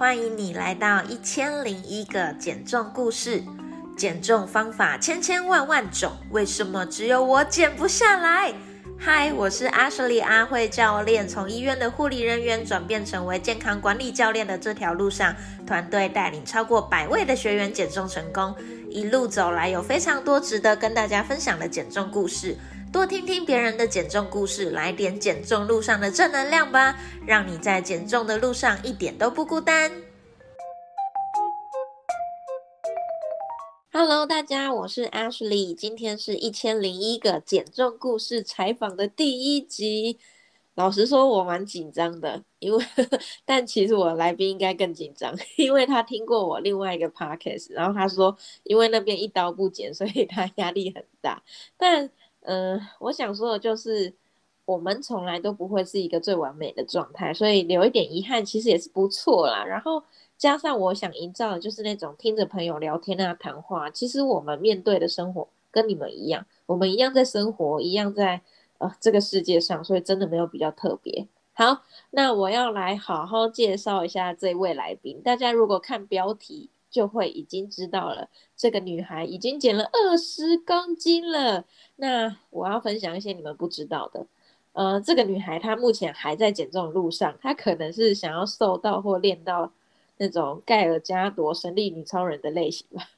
欢迎你来到一千零一个减重故事。减重方法千千万万种，为什么只有我减不下来？嗨，我是阿舍利阿慧教练。从医院的护理人员转变成为健康管理教练的这条路上，团队带领超过百位的学员减重成功。一路走来，有非常多值得跟大家分享的减重故事。多听听别人的减重故事，来点减重路上的正能量吧，让你在减重的路上一点都不孤单。Hello，大家，我是 Ashley，今天是一千零一个减重故事采访的第一集。老实说，我蛮紧张的，因为 但其实我来宾应该更紧张，因为他听过我另外一个 podcast，然后他说，因为那边一刀不剪，所以他压力很大。但嗯，我想说的就是，我们从来都不会是一个最完美的状态，所以留一点遗憾其实也是不错啦。然后加上我想营造的就是那种听着朋友聊天啊谈话，其实我们面对的生活跟你们一样，我们一样在生活，一样在呃这个世界上，所以真的没有比较特别。好，那我要来好好介绍一下这位来宾。大家如果看标题。就会已经知道了，这个女孩已经减了二十公斤了。那我要分享一些你们不知道的。呃，这个女孩她目前还在减重路上，她可能是想要瘦到或练到那种盖尔加朵神力女超人的类型吧？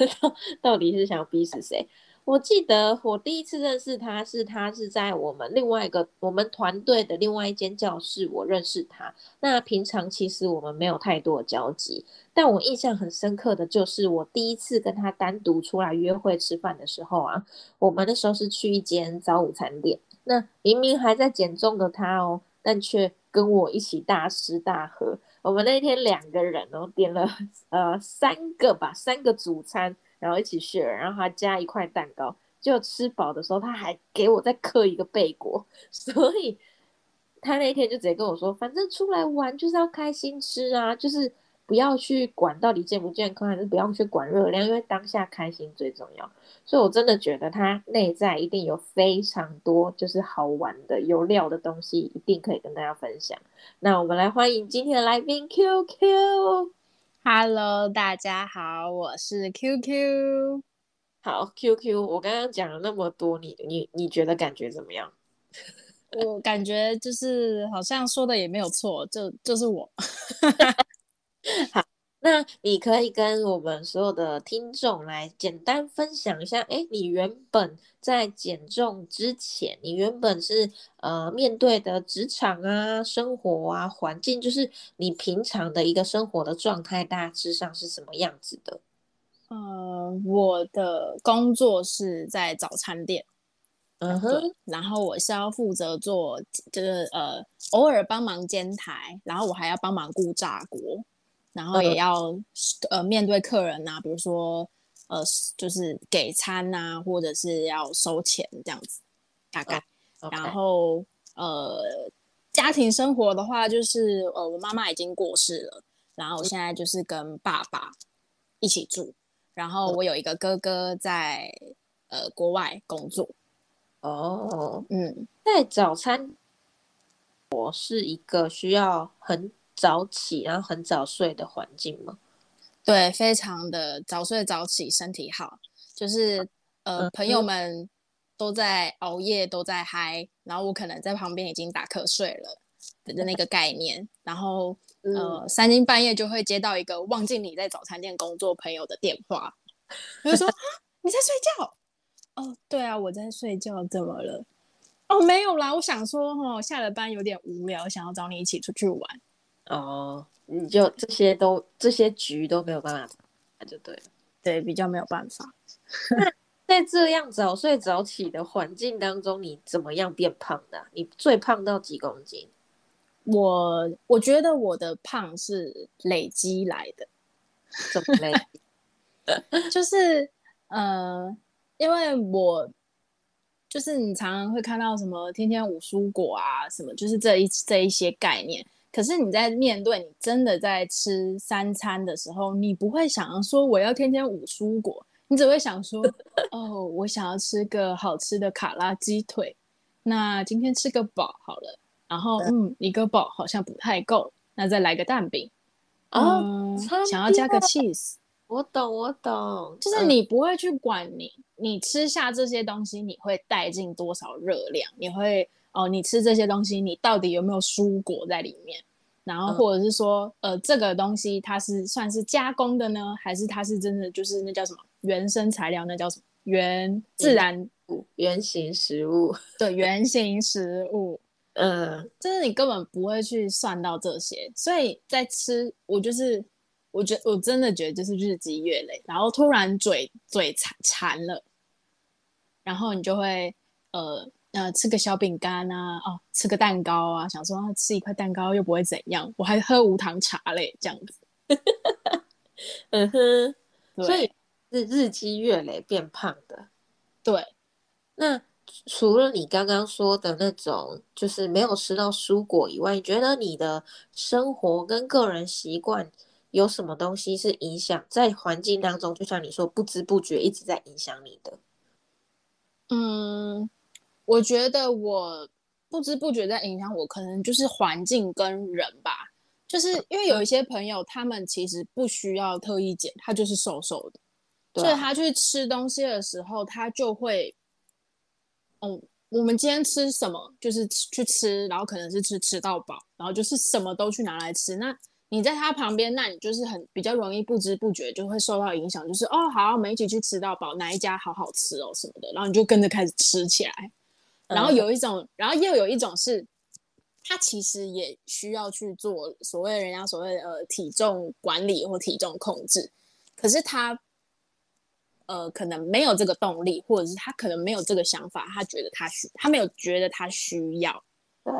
到底是想逼死谁？我记得我第一次认识他是他是在我们另外一个我们团队的另外一间教室，我认识他。那平常其实我们没有太多交集，但我印象很深刻的就是我第一次跟他单独出来约会吃饭的时候啊，我们那时候是去一间早午餐店，那明明还在减重的他哦，但却跟我一起大吃大喝。我们那天两个人哦，点了呃三个吧，三个主餐。然后一起 share，然后还加一块蛋糕，就吃饱的时候他还给我再刻一个贝果，所以他那天就直接跟我说，反正出来玩就是要开心吃啊，就是不要去管到底健不健康，还是不要去管热量，因为当下开心最重要。所以我真的觉得他内在一定有非常多就是好玩的、有料的东西，一定可以跟大家分享。那我们来欢迎今天的来宾 QQ。Hello，大家好，我是 QQ。好，QQ，我刚刚讲了那么多，你你你觉得感觉怎么样？我感觉就是好像说的也没有错，就就是我。好。那你可以跟我们所有的听众来简单分享一下，哎，你原本在减重之前，你原本是呃面对的职场啊、生活啊、环境，就是你平常的一个生活的状态，大致上是什么样子的？呃，我的工作是在早餐店，嗯哼，然后我是要负责做，就是呃偶尔帮忙煎台，然后我还要帮忙顾炸锅。然后也要呃面对客人呐，比如说呃就是给餐呐，或者是要收钱这样子，大概。然后呃家庭生活的话，就是呃我妈妈已经过世了，然后我现在就是跟爸爸一起住，然后我有一个哥哥在呃国外工作。哦，嗯，在早餐，我是一个需要很。早起，然后很早睡的环境吗？对，非常的早睡早起，身体好。就是呃，朋友们都在熬夜，都在嗨，然后我可能在旁边已经打瞌睡了的那个概念。然后呃，三更半夜就会接到一个忘记你在早餐店工作朋友的电话，他就说：“你在睡觉？”哦，对啊，我在睡觉，怎么了？哦，没有啦，我想说，哈，下了班有点无聊，想要找你一起出去玩。哦，你就这些都这些局都没有办法，那就对了，对，比较没有办法。在这样早睡早起的环境当中，你怎么样变胖的？你最胖到几公斤？我我觉得我的胖是累积来的，怎么累？就是呃，因为我就是你常常会看到什么天天五蔬果啊，什么就是这一这一些概念。可是你在面对你真的在吃三餐的时候，你不会想要说我要天天五蔬果，你只会想说，哦，我想要吃个好吃的卡拉鸡腿，那今天吃个饱好了。然后，嗯，一个饱好像不太够，那再来个蛋饼。哦，嗯想要加个厅 cheese，我懂，我懂，就是嗯你不会去管你你吃下这些东西，你会带进多少热量，你会哦，你吃这些东西，你到底有没有蔬果在里面？然后嗯或者是说，呃，这个东西它是算是加工的呢，还是它是真的就是那叫什么原生材料？那叫什么原自然原型食物，对原型食物？嗯就是你根本不会去算到这些，所以在吃，我就是，我觉我真的觉得就是日积月累，然后突然嘴嘴馋馋了，然后你就会呃呃吃个小饼干啊，哦吃个蛋糕啊，想说、啊、吃一块蛋糕又不会怎样，我还喝无糖茶嘞，这样子。嗯哼，所以是日积月累变胖的。对，那除了你刚刚说的那种，就是没有吃到蔬果以外，你觉得你的生活跟个人习惯有什么东西是影响在环境当中？就像你说，不知不觉一直在影响你的。嗯，我觉得我不知不觉在影响我，可能就是环境跟人吧。就是因为有一些朋友，他们其实不需要特意减，他就是瘦瘦的，啊所以他去吃东西的时候，他就会，嗯，我们今天吃什么，就是去吃，然后可能是吃吃到饱，然后就是什么都去拿来吃。那你在他旁边，那你就是很比较容易不知不觉就会受到影响，就是哦，好，我们一起去吃到饱，哪一家好好吃哦什么的，然后你就跟着开始吃起来。然后嗯。有一种，然后又有一种是，他其实也需要去做所谓人家所谓的呃体重管理或体重控制，可是他呃可能没有这个动力，或者是他可能没有这个想法，他觉得他需，他没有觉得他需要，对，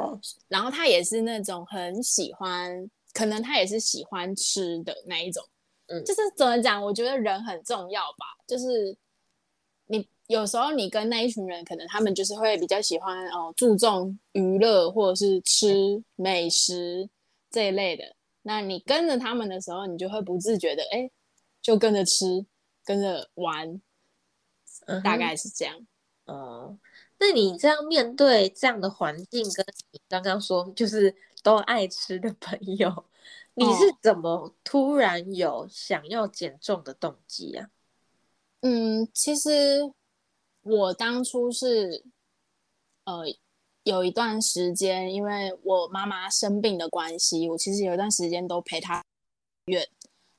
然后他也是那种很喜欢，可能他也是喜欢吃的那一种，嗯。就是怎么讲？我觉得人很重要吧，就是你有时候你跟那一群人，可能他们就是会比较喜欢哦，注重娱乐或者是吃美食这一类的。那你跟着他们的时候，你就会不自觉的哎，就跟着吃，跟着玩，嗯大概是这样。哦，那你这样面对这样的环境，跟你刚刚说就是都爱吃的朋友，你是哦怎么突然有想要减重的动机啊？嗯，其实我当初是，呃，有一段时间，因为我妈妈生病的关系，我其实有一段时间都陪她医院，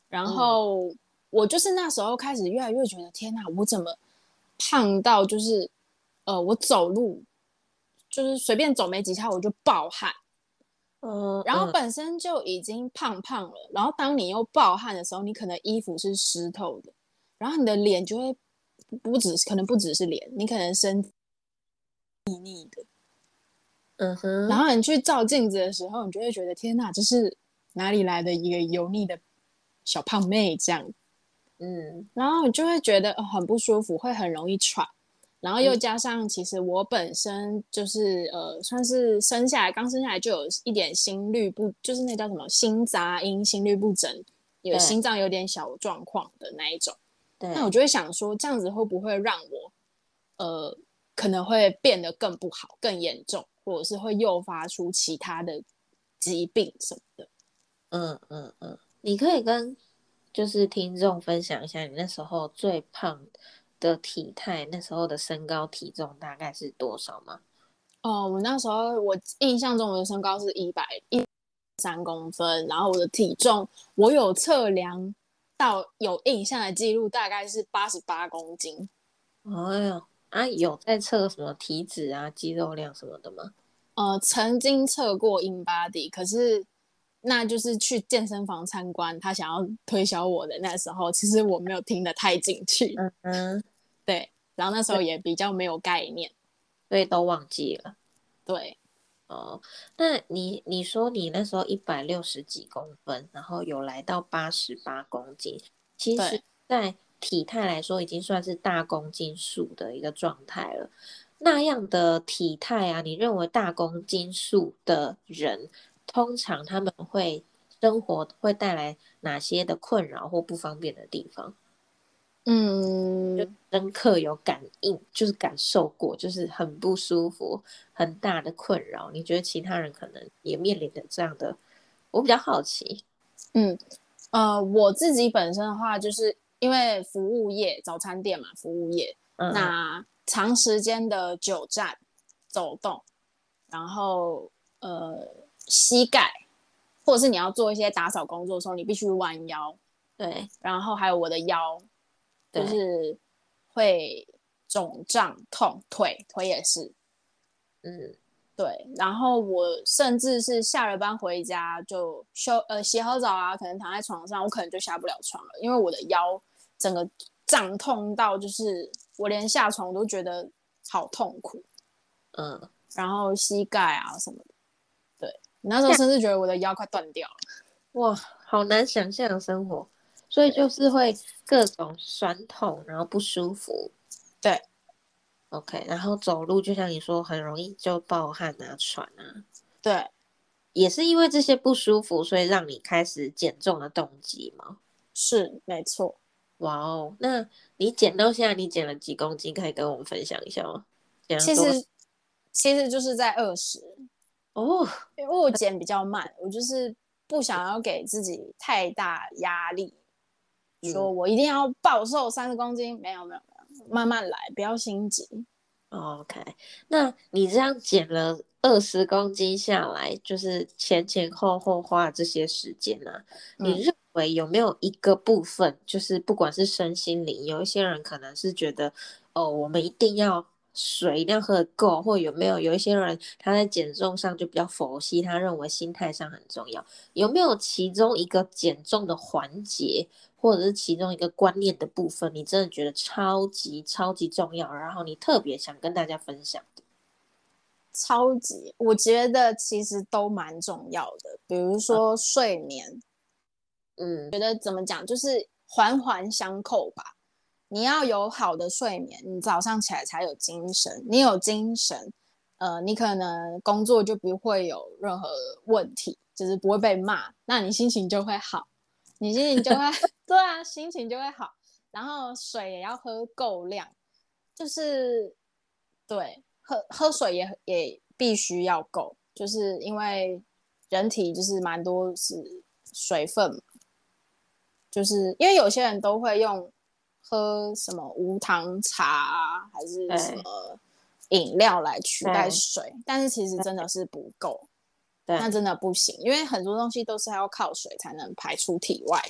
然嗯。后我就是那时候开始越来越觉得，天哪，我怎么胖到就是，呃，我走路就是随便走没几下我就暴汗，嗯，然后嗯。本身就已经胖胖了，然后当你又暴汗的时候，你可能衣服是湿透的，然后你的脸就会不不只可能不只是脸，你可能身体腻腻的，嗯哼，然后你去照镜子的时候，你就会觉得天哪，这是哪里来的一个油腻的小胖妹这样，嗯然后你就会觉得、呃很不舒服，会很容易喘。然后又嗯加上，其实我本身就是呃，算是生下来刚生下来就有一点心率不，就是那叫什么心杂音、心律不整，有心脏有点小状况的那一种。对，那我就会想说，这样子会不会让我呃可能会变得更不好、更严重，或者是会诱发出其他的疾病什么的？嗯嗯嗯，你可以跟就是听众分享一下你那时候最胖的体态，那时候的身高体重大概是多少吗？哦，我那时候我印象中我的身高是一百一三公分，然后我的体重我有测量到有印象的记录，大概是八十八公斤。哎呦，啊，有在测什么体脂啊、肌肉量什么的吗？呃，曾经测过 in body，可是那就是去健身房参观，他想要推销我的那时候，其实我没有听得太进去，嗯嗯，对，然后那时候也比较没有概念，所以都忘记了。对，哦，那你你说你那时候一百六十几公分，然后有来到八十八公斤，其实，在体态来说已经算是大公斤数的一个状态了。那样的体态啊，你认为大公斤数的人，通常他们会生活会带来哪些的困扰或不方便的地方？就嗯，深刻有感应，就是感受过，就是很不舒服，很大的困扰。你觉得其他人可能也面临着这样的？我比较好奇。嗯呃，我自己本身的话，就是因为服务业，早餐店嘛，服务业，嗯，那长时间的久站、走动，然后呃，膝盖，或者是你要做一些打扫工作的时候，你必须弯腰，对，然后还有我的腰，就是会肿胀痛，腿腿也是，嗯，对，然后我甚至是下了班回家就休呃洗好澡啊，可能躺在床上，我可能就下不了床了，因为我的腰整个胀痛到就是我连下床我都觉得好痛苦，嗯，然后膝盖啊什么的，对，那时候甚至觉得我的腰快断掉了。哇，好难想象的生活，所以就是会各种酸痛，然后不舒服。对，OK，然后走路就像你说，很容易就暴汗啊、喘啊，对，也是因为这些不舒服，所以让你开始减重的动机吗？是没错。哇哦，那你减到现在，你减了几公斤？可以跟我们分享一下吗？其实其实就是在二十，哦，因为我减比较慢，我就是不想要给自己太大压力，嗯说我一定要暴瘦三十公斤，没有没有没有，慢慢来，不要心急。OK，那你这样减了二十公斤下来，就是前前后后花这些时间啊、嗯。你认为有没有一个部分，就是不管是身心灵，有一些人可能是觉得，哦，我们一定要水一定要喝得够，或有没有有一些人他在减重上就比较佛系，他认为心态上很重要，有没有其中一个减重的环节？或者是其中一个观念的部分，你真的觉得超级超级重要，然后你特别想跟大家分享的。超级，我觉得其实都蛮重要的。比如说睡眠，嗯觉得怎么讲，就是环环相扣吧。你要有好的睡眠，你早上起来才有精神。你有精神，呃，你可能工作就不会有任何问题，就是不会被骂，那你心情就会好，你心情就会 对啊，心情就会好。然后水也要喝够量，就是对，喝喝水也也必须要够，就是因为人体就是蛮多是水分嘛，就是因为有些人都会用喝什么无糖茶啊，还是什么饮料来取代水，但是其实真的是不够，那真的不行，因为很多东西都是要靠水才能排出体外，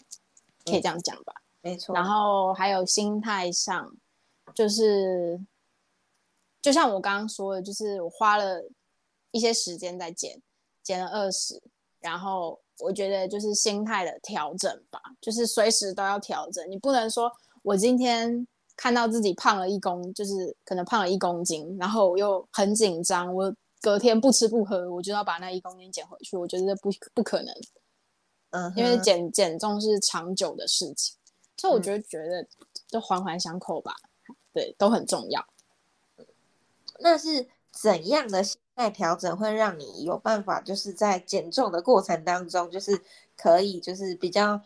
可以这样讲吧。没错。然后还有心态上，就是就像我刚刚说的，就是我花了一些时间在减，减了二十，然后我觉得就是心态的调整吧，就是随时都要调整，你不能说我今天看到自己胖了一公，就是可能胖了一公斤，然后我又很紧张，我隔天不吃不喝，我就要把那一公斤减回去，我觉得不不可能，嗯哼，因为减减重是长久的事情，所以我嗯觉得觉得就环环相扣吧，对，都很重要。那是怎样的心态调整会让你有办法，就是在减重的过程当中，就是可以就是比较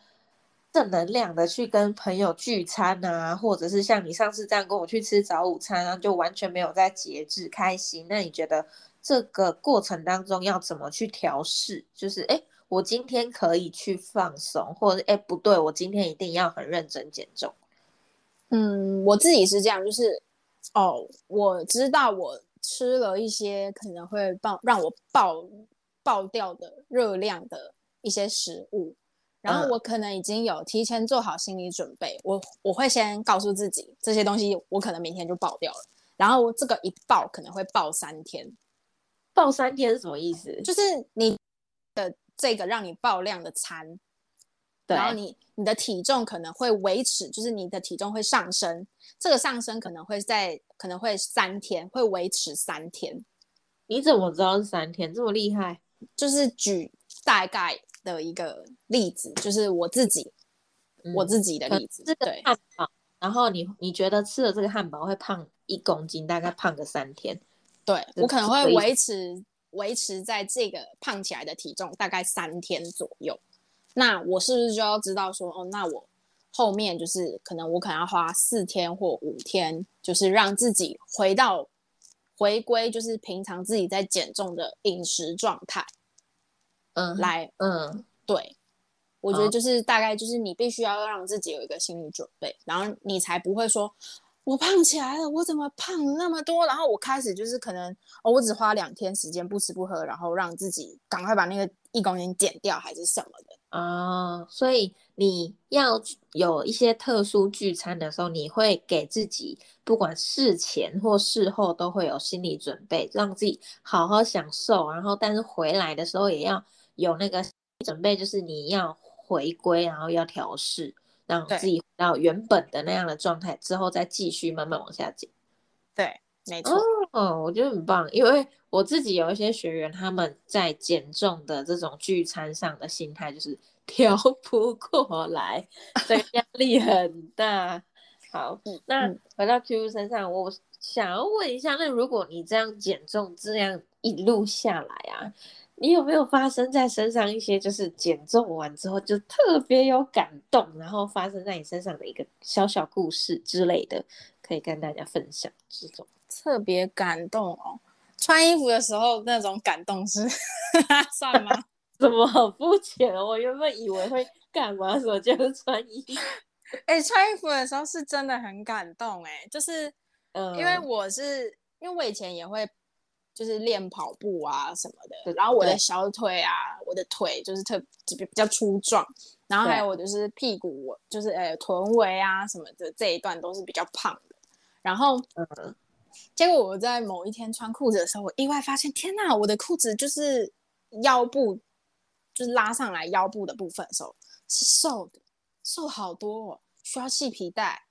正能量的去跟朋友聚餐啊，或者是像你上次这样跟我去吃早午餐啊，就完全没有在节制开心。那你觉得这个过程当中要怎么去调试？就是哎，诶我今天可以去放松，或者哎不对，我今天一定要很认真减重。嗯，我自己是这样，就是哦，我知道我吃了一些可能会爆让我爆爆掉的热量的一些食物，然后嗯我可能已经有提前做好心理准备，我我会先告诉自己这些东西我可能明天就爆掉了，然后这个一爆可能会爆三天，爆三天是什么意思？就是你的这个让你爆量的餐，然后你你的体重可能会维持，就是你的体重会上升，这个上升可能会在可能会三天，会维持三天。你怎么知道是三天这么厉害？就是举大概的一个例子，就是我自己、我嗯自己的例子，这个对汉堡，然后你你觉得吃了这个汉堡会胖一公斤，大概胖个三天。对，我可能会维持维持在这个胖起来的体重大概三天左右。那我是不是就要知道说，哦，那我后面就是可能我可能要花四天或五天，就是让自己回到回归，就是平常自己在减重的饮食状态嗯，来嗯，对。我觉得就是大概就是你必须要让自己有一个心理准备，然后你才不会说。我胖起来了，我怎么胖那么多？然后我开始就是可能，哦，我只花两天时间不吃不喝，然后让自己赶快把那个一公斤减掉，还是什么的啊？所以你要有一些特殊聚餐的时候，你会给自己不管事前或事后都会有心理准备，让自己好好享受。然后，但是回来的时候也要有那个准备，就是你要回归，然后要调试。让自己回到原本的那样的状态之后，再继续慢慢往下减。对，没错。哦，我觉得很棒，因为我自己有一些学员，他们在减重的这种聚餐上的心态就是 调不过来，这个压力很大。好，那回到 Q 身上，我想要问一下，那如果你这样减重，这样一路下来啊？你有没有发生在身上一些就是减重完之后就特别有感动，然后发生在你身上的一个小小故事之类的，可以跟大家分享这种特别感动哦？穿衣服的时候那种感动是 算吗？怎么很肤浅哦？我原本以为会干嘛，什么就是穿衣服。哎，穿衣服的时候是真的很感动哎，就是嗯，因为我是因为我以前也会。就是练跑步啊什么的，然后我的小腿啊，我的腿就是特比比较粗壮，然后还有我就是屁股，就是呃臀围啊什么的这一段都是比较胖的。然后，嗯，结果我在某一天穿裤子的时候，我意外发现，天呐，我的裤子就是腰部，就是拉上来腰部的部分的时候是瘦的，瘦好多，哦，需要系皮带。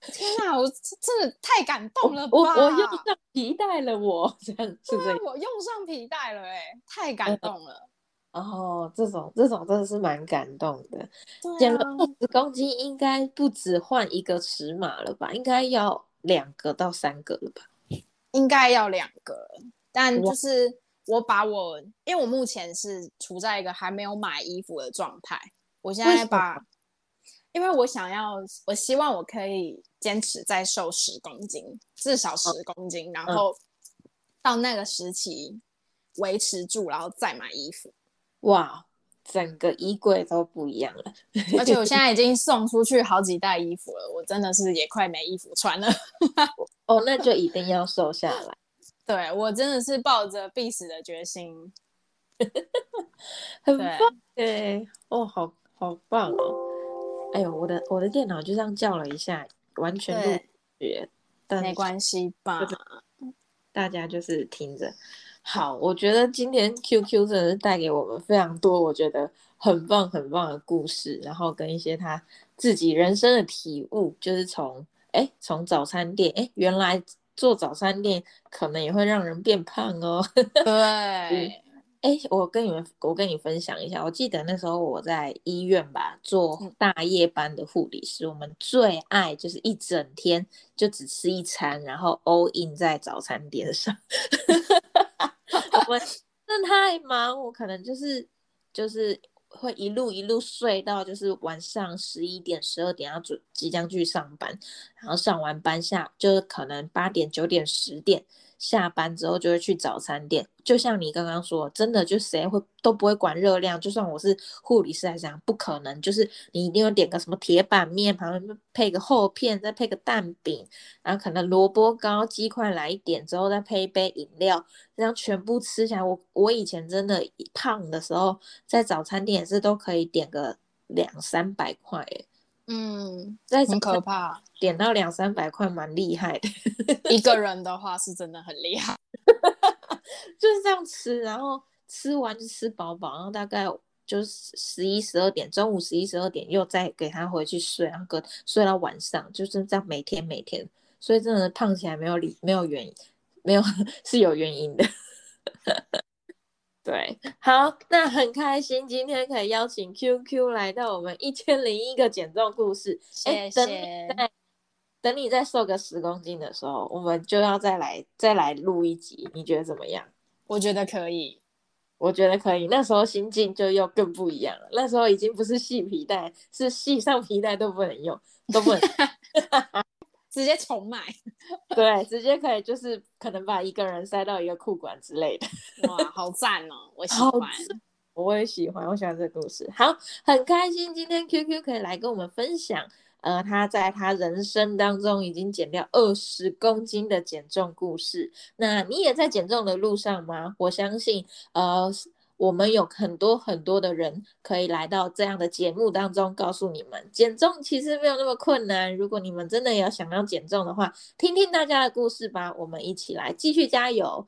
天哪，我真的太感动了吧！我我用上皮带了，我这样 是不是？我用上皮带了，哎，太感动了。哦，这种这种真的是蛮感动的。减了二十公斤，应该不止换一个尺码了吧？应该要两个到三个了吧？应该要两个，但就是我把我，因为我目前是处在一个还没有买衣服的状态，我现在把。因为我想要，我希望我可以坚持再瘦十公斤，至少十公斤，然后到那个时期维持住，然后再买衣服。哇，整个衣柜都不一样了，而且我现在已经送出去好几袋衣服了，我真的是也快没衣服穿了。哦，那就一定要瘦下来。对我真的是抱着必死的决心，很棒哎！哦，好好棒哦。哎呦，我的我的电脑就这样叫了一下，完全录绝，但没关系吧？大家就是听着。好，我觉得今天 QQ 真的是带给我们非常多，我觉得很棒很棒的故事，然后跟一些他自己人生的体悟，就是从哎从早餐店哎原来做早餐店可能也会让人变胖哦。对。哎，我跟你们，我跟你分享一下。我记得那时候我在医院吧，做大夜班的护理师。我们最爱就是一整天就只吃一餐，然后 all in 在早餐店上。我们 真的太忙，我可能就是就是会一路一路睡到就是晚上十一点、十二点要准即将去上班，然后上完班下就是可能八点、九点、十点。下班之后就会去早餐店，就像你刚刚说，真的就谁会都不会管热量，就算我是护理师来讲，不可能，就是你一定要点个什么铁板面，旁边配个厚片，再配个蛋饼，然后可能萝卜糕、鸡块来一点，之后再配一杯饮料，这样全部吃起来，我我以前真的胖的时候，在早餐店也是都可以点个两三百块，嗯，很可怕，点到两三百块蛮厉害的。一个 人的话是真的很厉害，就是这样吃，然后吃完就吃饱饱，然后大概就是十一十二点，中午十一十二点又再给他回去睡，然后隔睡到晚上，就是这样每天每天，所以真的胖起来没有理没有原因，没有是有原因的。对，好，那很开心今天可以邀请 QQ 来到我们一千零一个减重故事。谢谢。等等你再瘦个十公斤的时候，我们就要再来再来录一集，你觉得怎么样？我觉得可以，我觉得可以。那时候心境就又更不一样了。那时候已经不是系皮带，是系上皮带都不能用，都不能。直接重买，对，直接可以就是可能把一个人塞到一个裤管之类的，哇，好赞哦，我喜欢，我也喜欢，我喜欢这个故事。好，很开心今天 QQ 可以来跟我们分享，呃，他在他人生当中已经减掉二十公斤的减重故事。那你也在减重的路上吗？我相信，呃。我们有很多很多的人可以来到这样的节目当中，告诉你们减重其实没有那么困难。如果你们真的要想要减重的话，听听大家的故事吧，我们一起来继续加油。